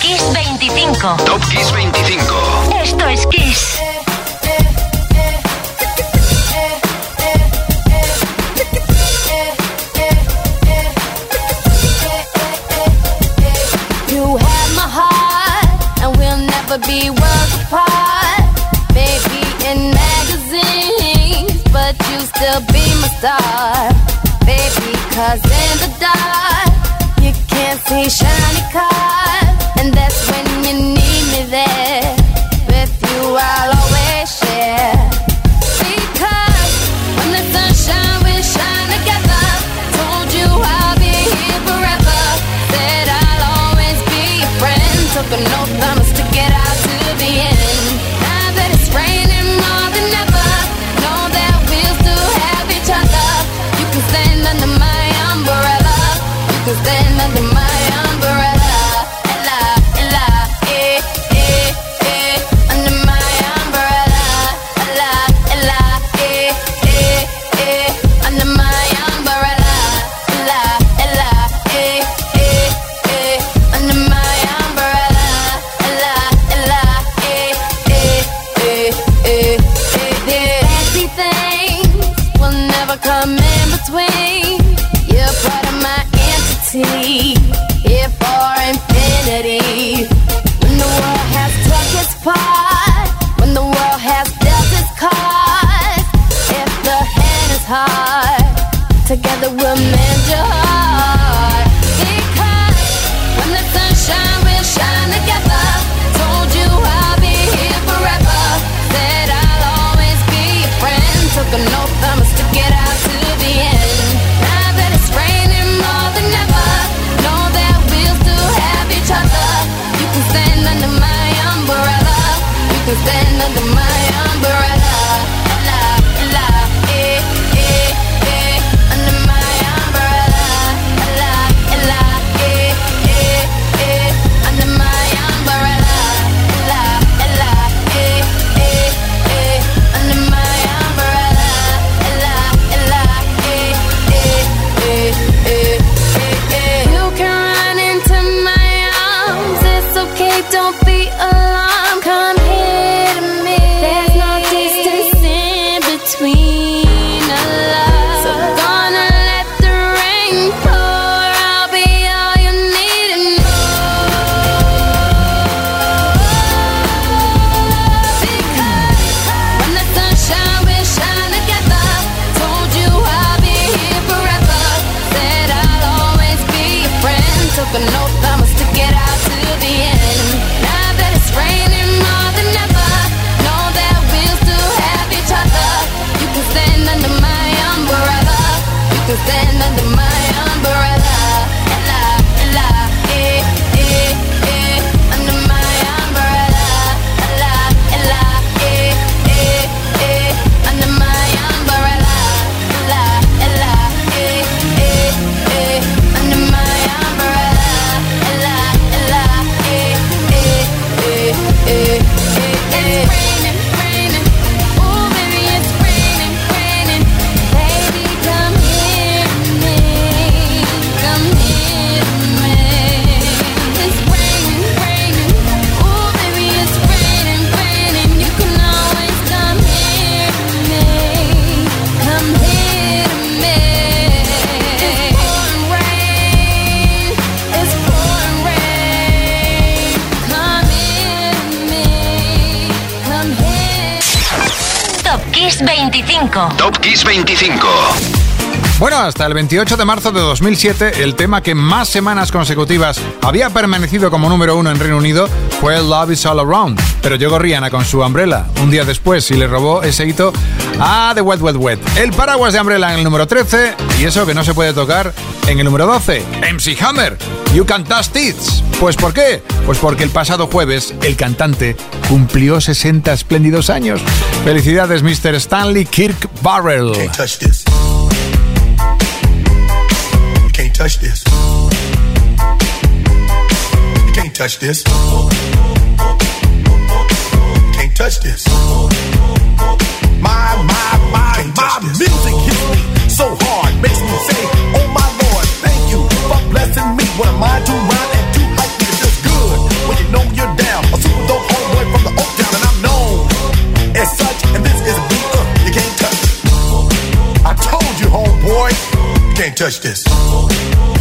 Kiss 25. Top Kiss 25. Esto es Kiss. You have my heart, and we'll never be worlds apart. Maybe in magazines, but you still be my star. Baby, cause in the dark, you can't see shiny cars. And that's when you need me there. With you, I'll hasta el 28 de marzo de 2007, el tema que más semanas consecutivas había permanecido como número uno en Reino Unido fue Love is All Around. Pero llegó Rihanna con su Umbrella un día después y le robó ese hito a The Wet Wet Wet. El paraguas de Umbrella en el número 13 y eso que no se puede tocar en el número 12. MC Hammer, You Can Touch Tits. Pues ¿por qué? Pues porque el pasado jueves el cantante cumplió 60 espléndidos años. Felicidades, Mr. Stanley Kirk Barrell. touch this. Can't touch this. My, my, my, my music hits me so hard. Makes me say, oh my lord, thank you for blessing me. What am I to rhyme and too hype me? It feels good when you know you're down. A super dope homeboy from the Oak Town and I'm known as such. And this is a beat uh, you can't touch. I told you, homeboy, you can't touch this.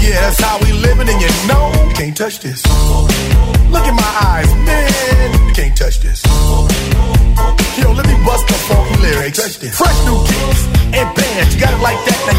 Yeah, that's how we living and you know can't touch this. Look in my eyes, man, you can't touch this. Yo, let me bust the funky lyrics. Touch this. Fresh new kicks and bands, you got it like that. Now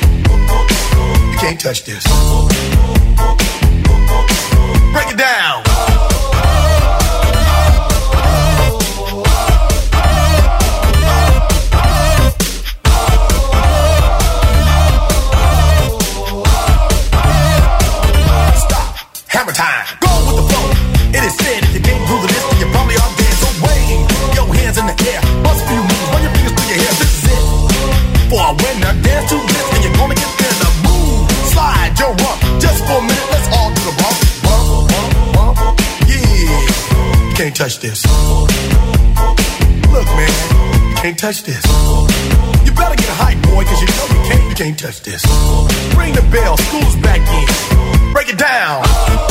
Can't touch this. Break it down. Just for a minute, let's all do the bump, bump, bump, bump. Yeah, can't touch this. Look, man, can't touch this. You better get hype, boy, cause you know you can't, you can't touch this. Ring the bell, school's back in. Break it down.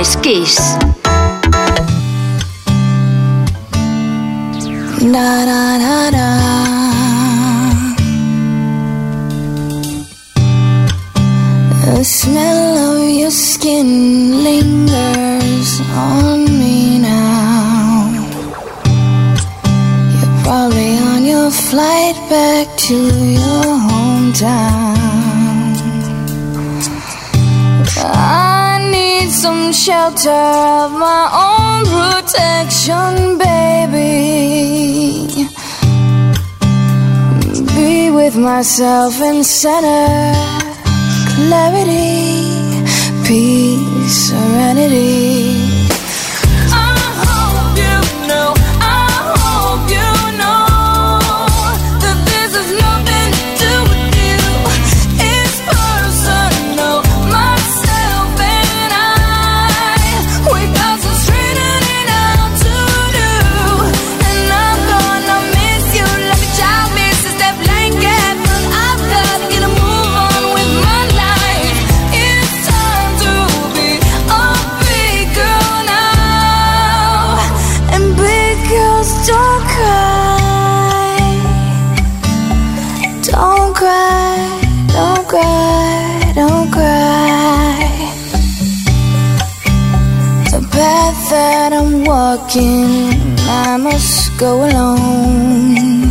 Es Kiss. Da da da da. The smell of your skin lingers on me now. You're probably on your flight back to your hometown. Shelter of my own protection, baby. Be with myself in center, clarity, peace, serenity. I must go alone.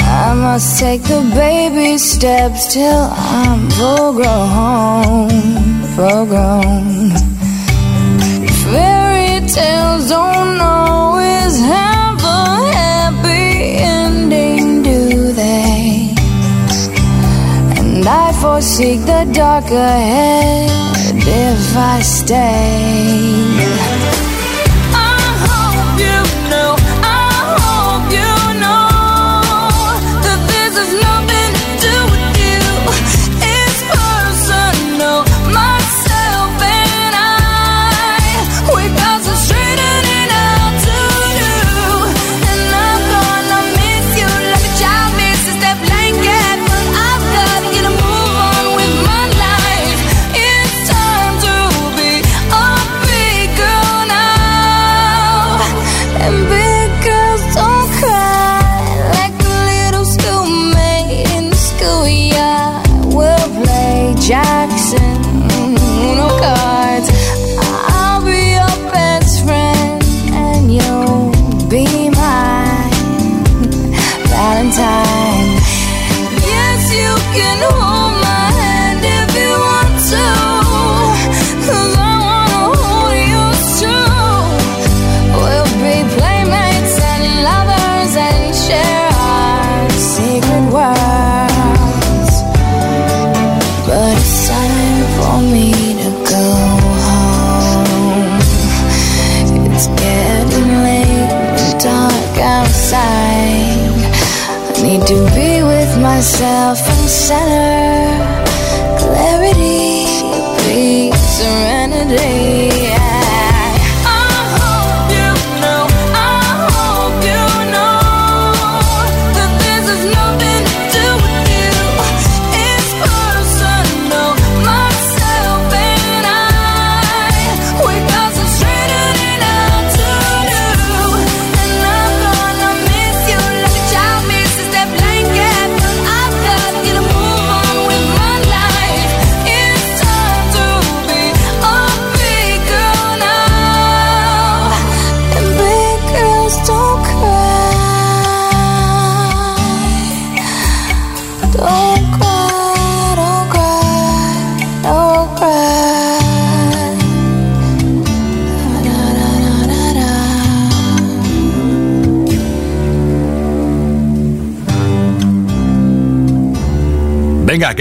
I must take the baby steps till I'm full grown, full grown. Fairy tales don't always have a happy ending, do they? And I foresee the dark ahead if I stay.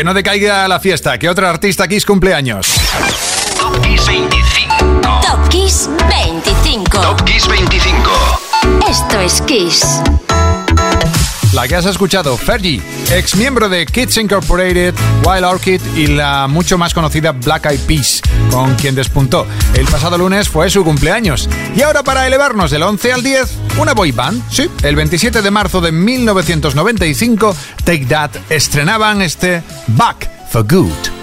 Que no decaiga la fiesta, que otra artista Kiss cumpleaños. Top Kiss 25. Top Kiss 25. Top Kiss 25. Esto es Kiss. La que has escuchado, Fergie, ex miembro de Kids Incorporated, Wild Orchid y la mucho más conocida Black Eyed Peas, con quien despuntó. El pasado lunes fue su cumpleaños. Y ahora para elevarnos del 11 al 10, una boy band. Sí, el 27 de marzo de 1995, Take That estrenaban este Back for Good.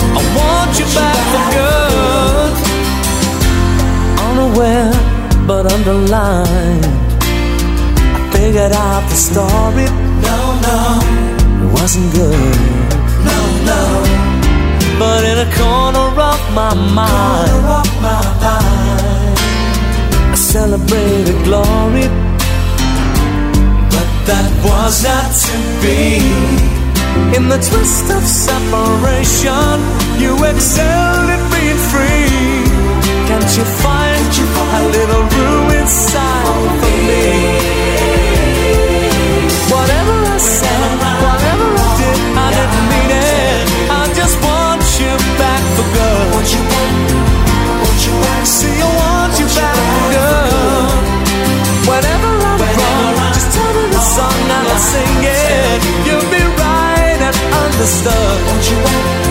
I want you back for good. Unaware, but underlined. I figured out the story. No, no, it wasn't good. No, no. But in a corner of my mind, of my mind I celebrated glory. But that was not to be. In the twist of separation, you excelled at being free. Can't you find a little room inside for me? Whatever I said, whatever I did, I didn't mean it. I just want you back for good. See, I want you back for good. Whenever I'm wrong, just tell me the song and I'll sing it. You'll be right and understood.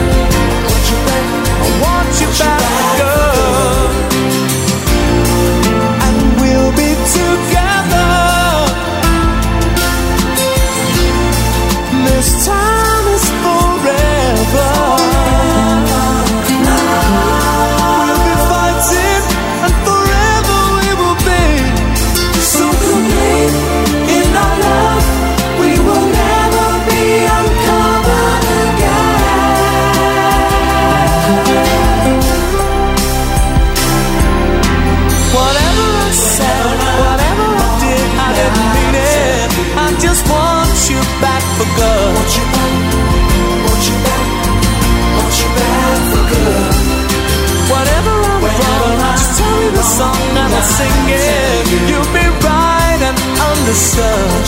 Song and I'll sing it. You'll be right and understood.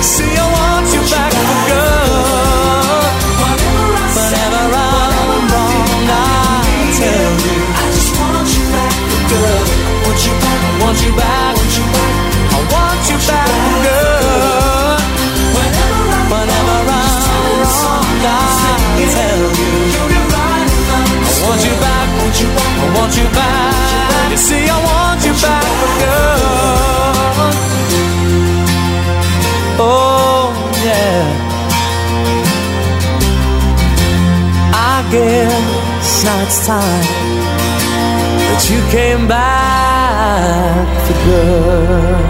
See, I want you back guess it's time that you came back for good.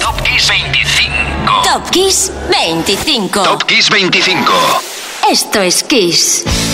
Top Kiss 25. Top Kiss 25. Top Kiss 25. Esto es Kiss.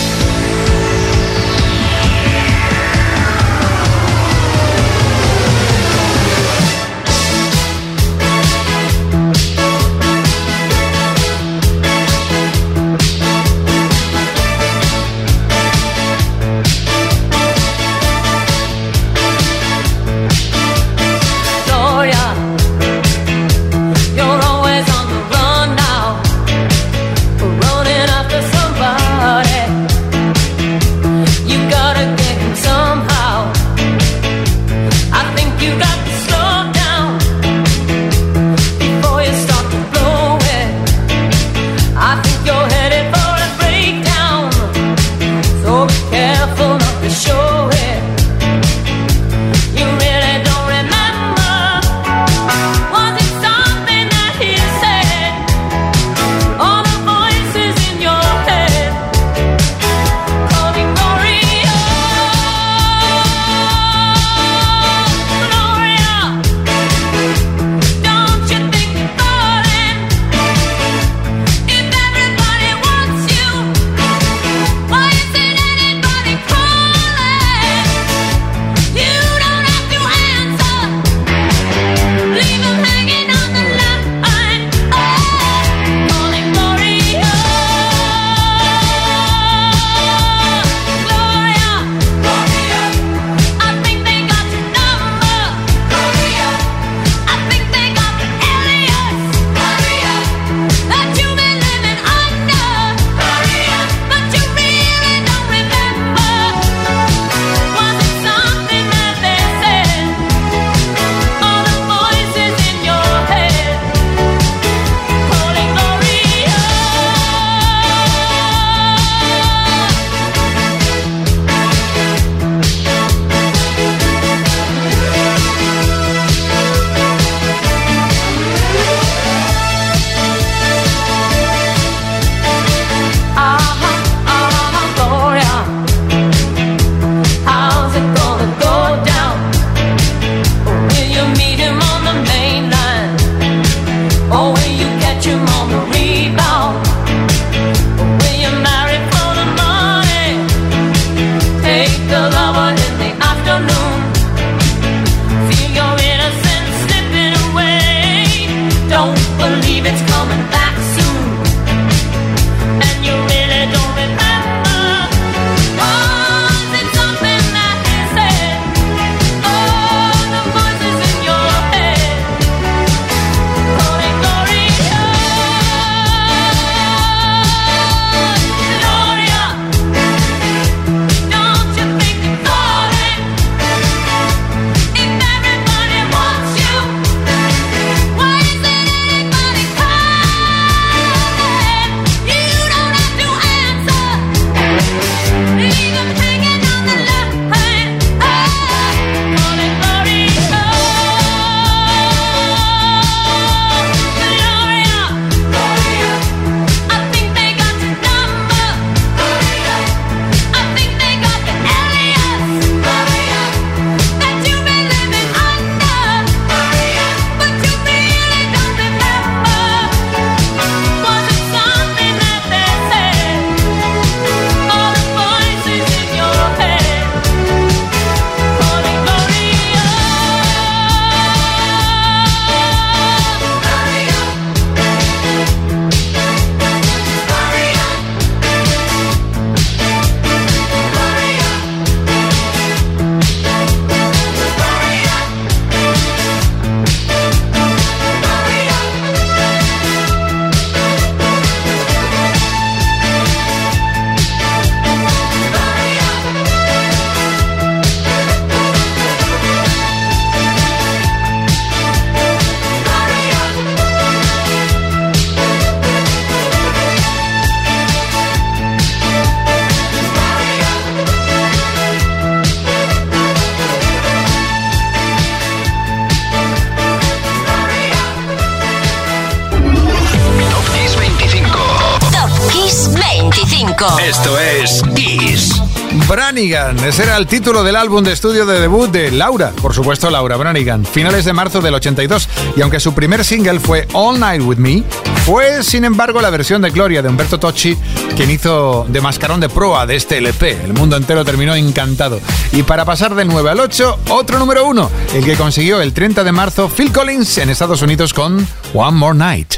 Branigan, ese era el título del álbum de estudio de debut de Laura, por supuesto Laura Branigan, finales de marzo del 82, y aunque su primer single fue All Night With Me, fue sin embargo la versión de Gloria de Humberto Tocci quien hizo de mascarón de proa de este LP. El mundo entero terminó encantado. Y para pasar del 9 al 8, otro número 1, el que consiguió el 30 de marzo Phil Collins en Estados Unidos con One More Night.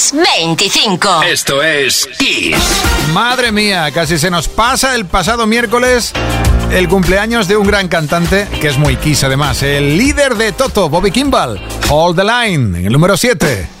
Kiss 25. Esto es Kiss. Madre mía, casi se nos pasa el pasado miércoles el cumpleaños de un gran cantante que es muy Kiss además, el líder de Toto, Bobby Kimball. Hold the line, en el número 7.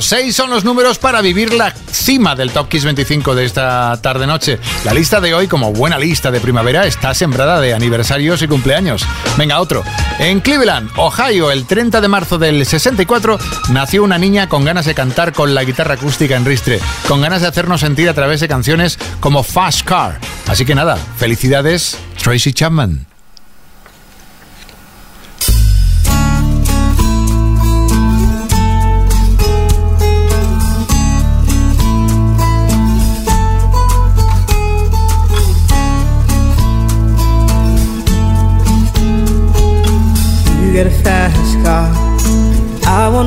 Seis son los números para vivir la cima del Top Kiss 25 de esta tarde-noche. La lista de hoy, como buena lista de primavera, está sembrada de aniversarios y cumpleaños. Venga, otro. En Cleveland, Ohio, el 30 de marzo del 64, nació una niña con ganas de cantar con la guitarra acústica en ristre, con ganas de hacernos sentir a través de canciones como Fast Car. Así que nada, felicidades, Tracy Chapman.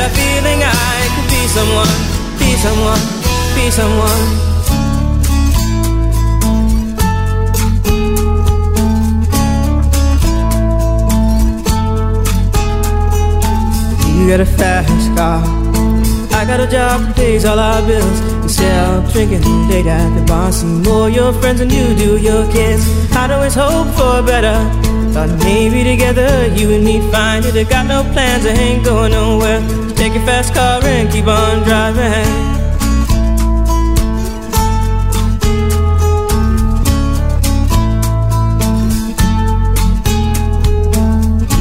Had a feeling I could be someone, be someone, be someone. You got a fast car. I got a job that pays all our bills. Instead of drinking late at the bar, see more your friends than you do your kids. I'd always hope for better. Thought maybe together you and me find it. I got no plans, I ain't going nowhere. So take your fast car and keep on driving.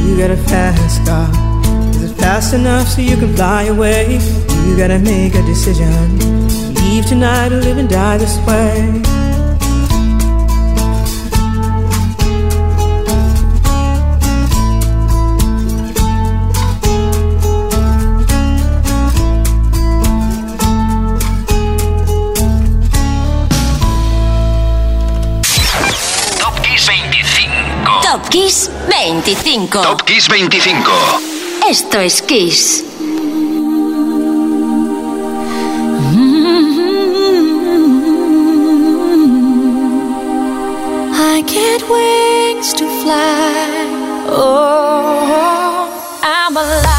You got a fast car. Is it fast enough so you can fly away? You gotta make a decision. Leave tonight or live and die this way. Top Kiss 25. Top Kiss 25. Esto es Kiss. I get wings to fly. Oh, I'm alive.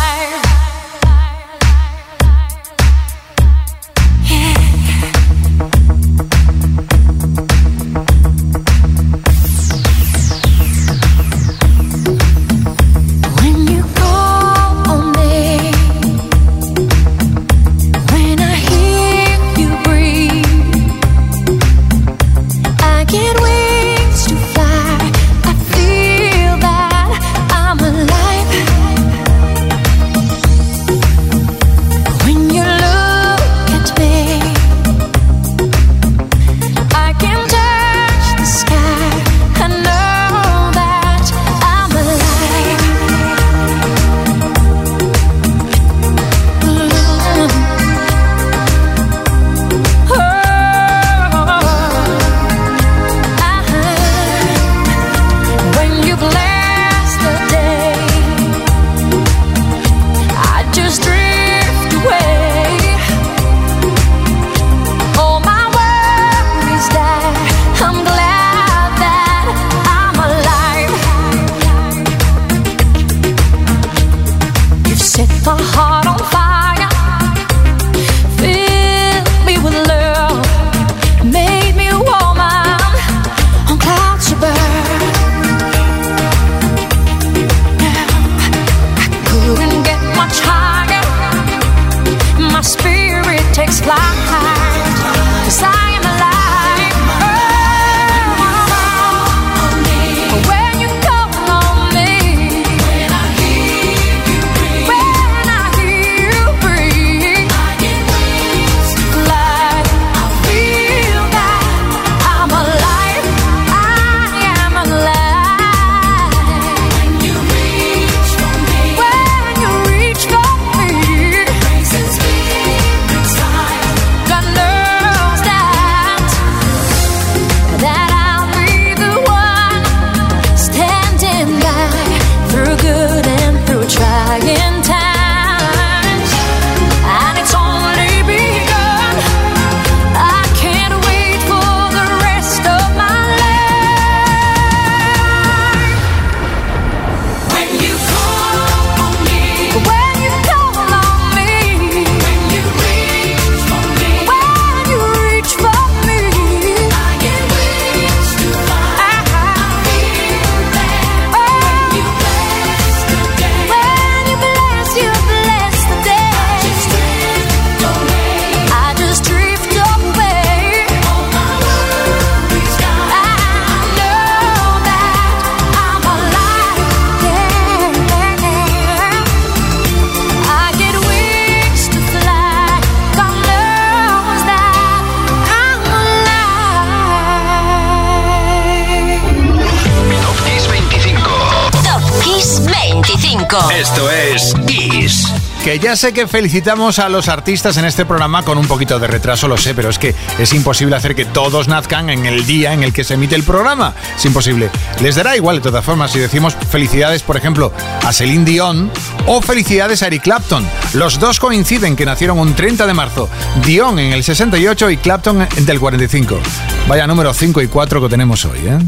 Esto es Kiss. Que ya sé que felicitamos a los artistas en este programa con un poquito de retraso, lo sé, pero es que es imposible hacer que todos nazcan en el día en el que se emite el programa. Es imposible. Les dará igual de todas formas si decimos felicidades, por ejemplo, a Celine Dion o felicidades a Eric Clapton. Los dos coinciden que nacieron un 30 de marzo. Dion en el 68 y Clapton en el 45. Vaya número 5 y 4 que tenemos hoy, ¿eh?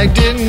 I didn't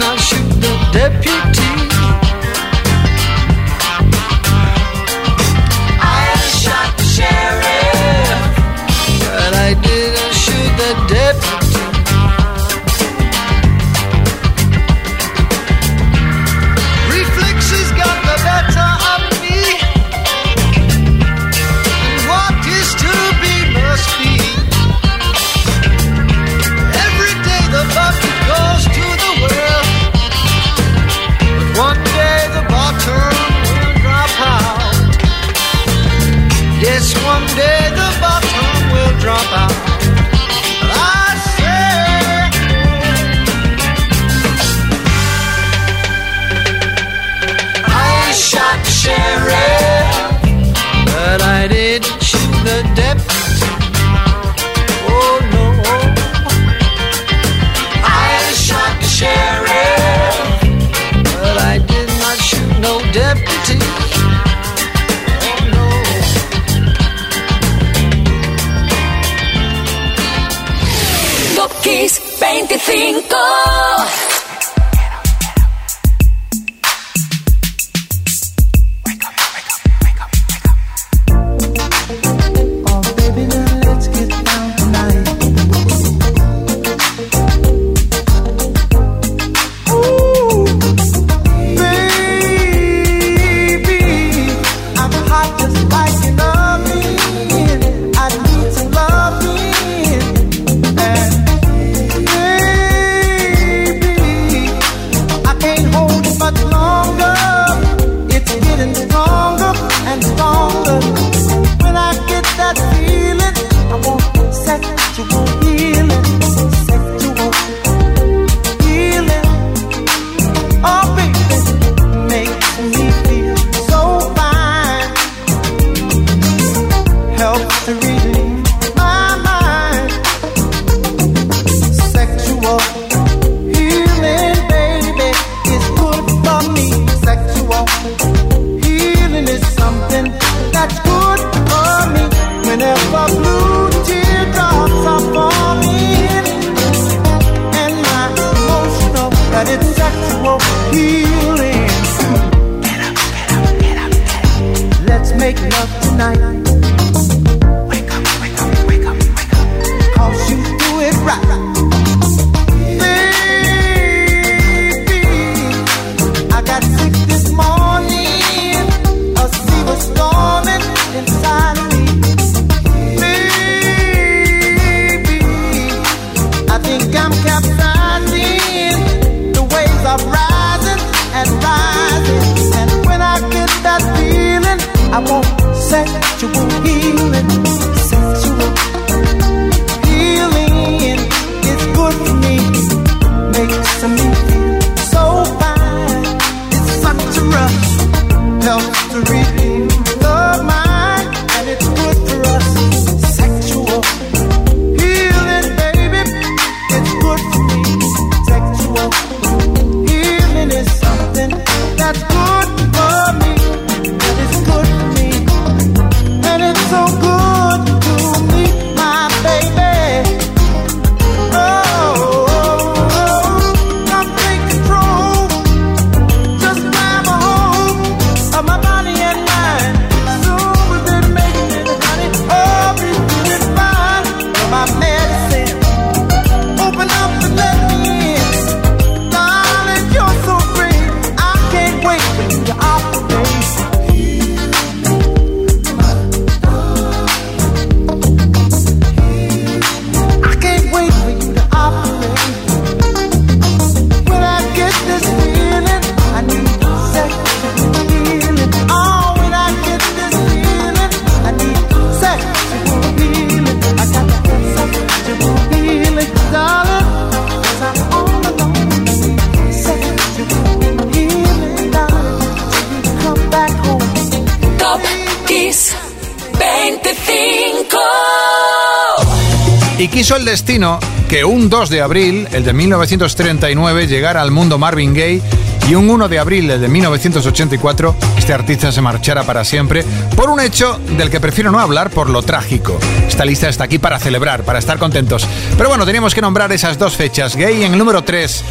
destino que un 2 de abril, el de 1939, llegara al mundo Marvin Gaye y un 1 de abril, el de 1984, este artista se marchara para siempre por un hecho del que prefiero no hablar por lo trágico. Esta lista está aquí para celebrar, para estar contentos. Pero bueno, teníamos que nombrar esas dos fechas. Gay en el número 3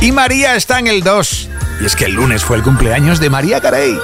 y María está en el 2. Y es que el lunes fue el cumpleaños de María Carey.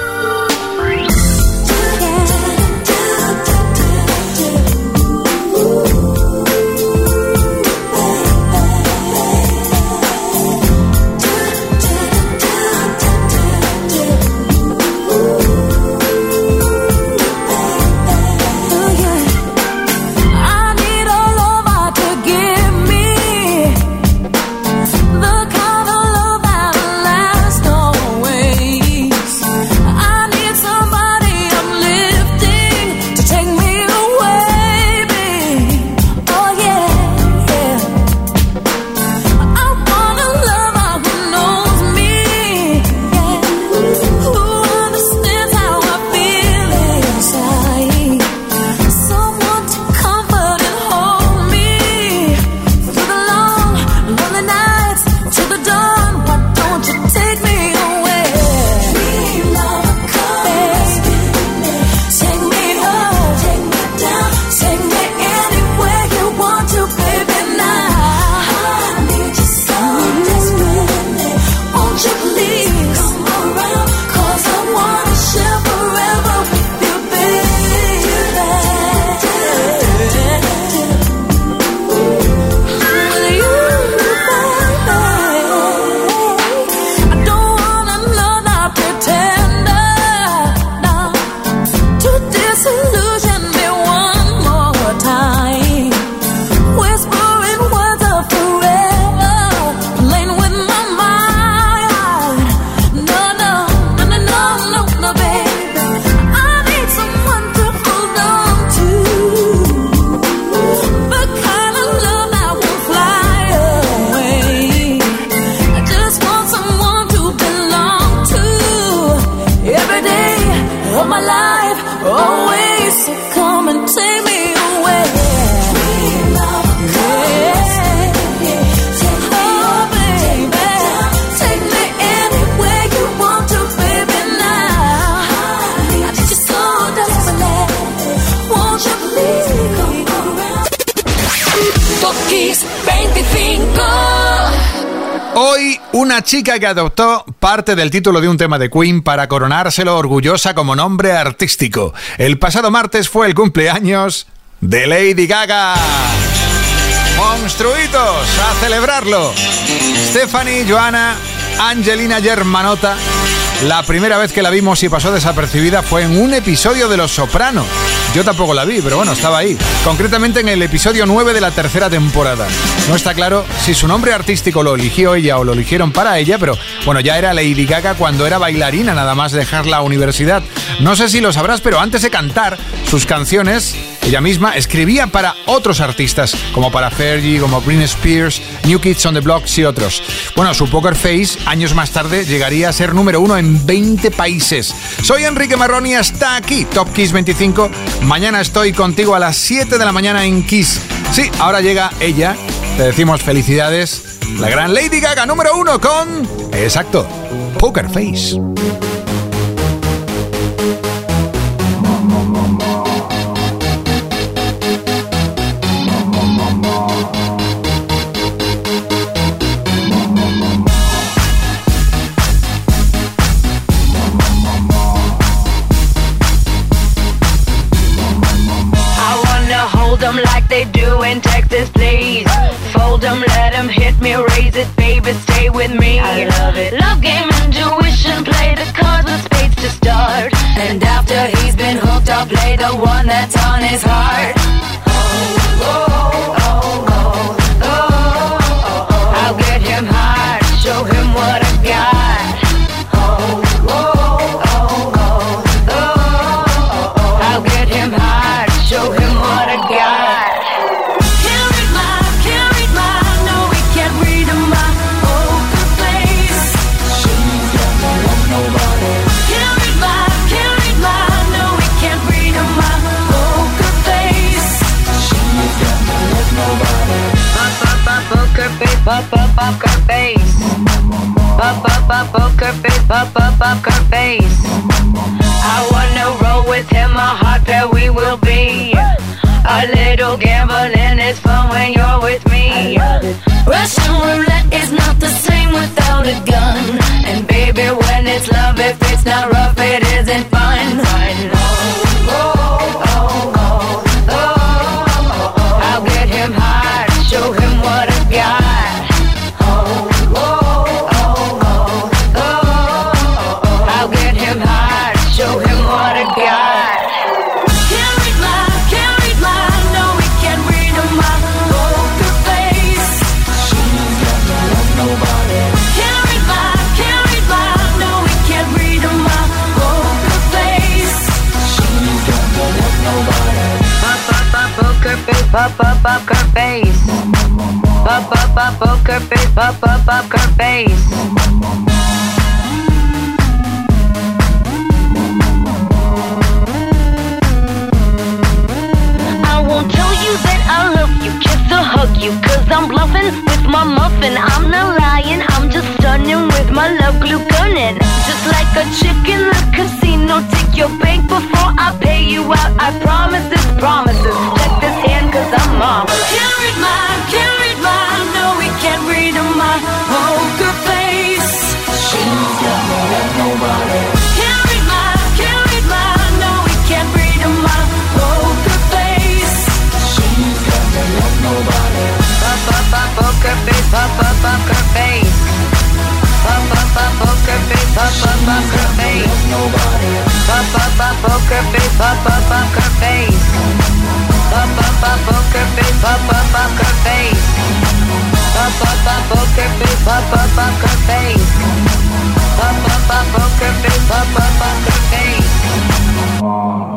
Chica que adoptó parte del título de un tema de Queen para coronárselo orgullosa como nombre artístico. El pasado martes fue el cumpleaños de Lady Gaga. Monstruitos, a celebrarlo. Stephanie, Joana, Angelina Germanota. La primera vez que la vimos y pasó desapercibida fue en un episodio de Los Sopranos. Yo tampoco la vi, pero bueno, estaba ahí. Concretamente en el episodio 9 de la tercera temporada. No está claro si su nombre artístico lo eligió ella o lo eligieron para ella, pero bueno, ya era Lady Gaga cuando era bailarina, nada más dejar la universidad. No sé si lo sabrás, pero antes de cantar sus canciones, ella misma escribía para otros artistas, como para Fergie, como Britney Spears, New Kids on the Blocks y otros. Bueno, su Poker Face, años más tarde, llegaría a ser número uno en 20 países. Soy Enrique Marroni, hasta aquí, Top Kiss 25. Mañana estoy contigo a las 7 de la mañana en Kiss. Sí, ahora llega ella. Te decimos felicidades. La gran Lady Gaga número uno con... Exacto, Poker Face. Show him what I got. Oh, oh, oh, oh, oh, oh. I'll get him show him what I got. Can't read can't read no, he can't read my poker face. Can't read can't read no, he can't read my poker face. Pop, pop, pop, poker face, pop, pop, poker face. Poker face, pop, pop, poker face. I won't tell you that I love you, kiss or hug you, cause I'm bluffing with my muffin. I'm not lying, I'm just stunning with my love glue gunning. Just like a chick in the casino, take your bank before I pay you out. I promise this, promises. Check this hand, cause I'm mom. Read my, can't no, can't read my poker oh, face. She's got me like nobody. Can't read my, can't read my, no, we can't read my poker oh, face. She's got me like nobody. Pop, pop, pop, poker face, pop, pop, poker face. Pop, pop, pop, poker face, pop, pop, poker face. Pop, pop, pop, poker face, pop, pop, poker face up, up, poker face, up, up, poker face. Up, up, poker face, up, up, poker face.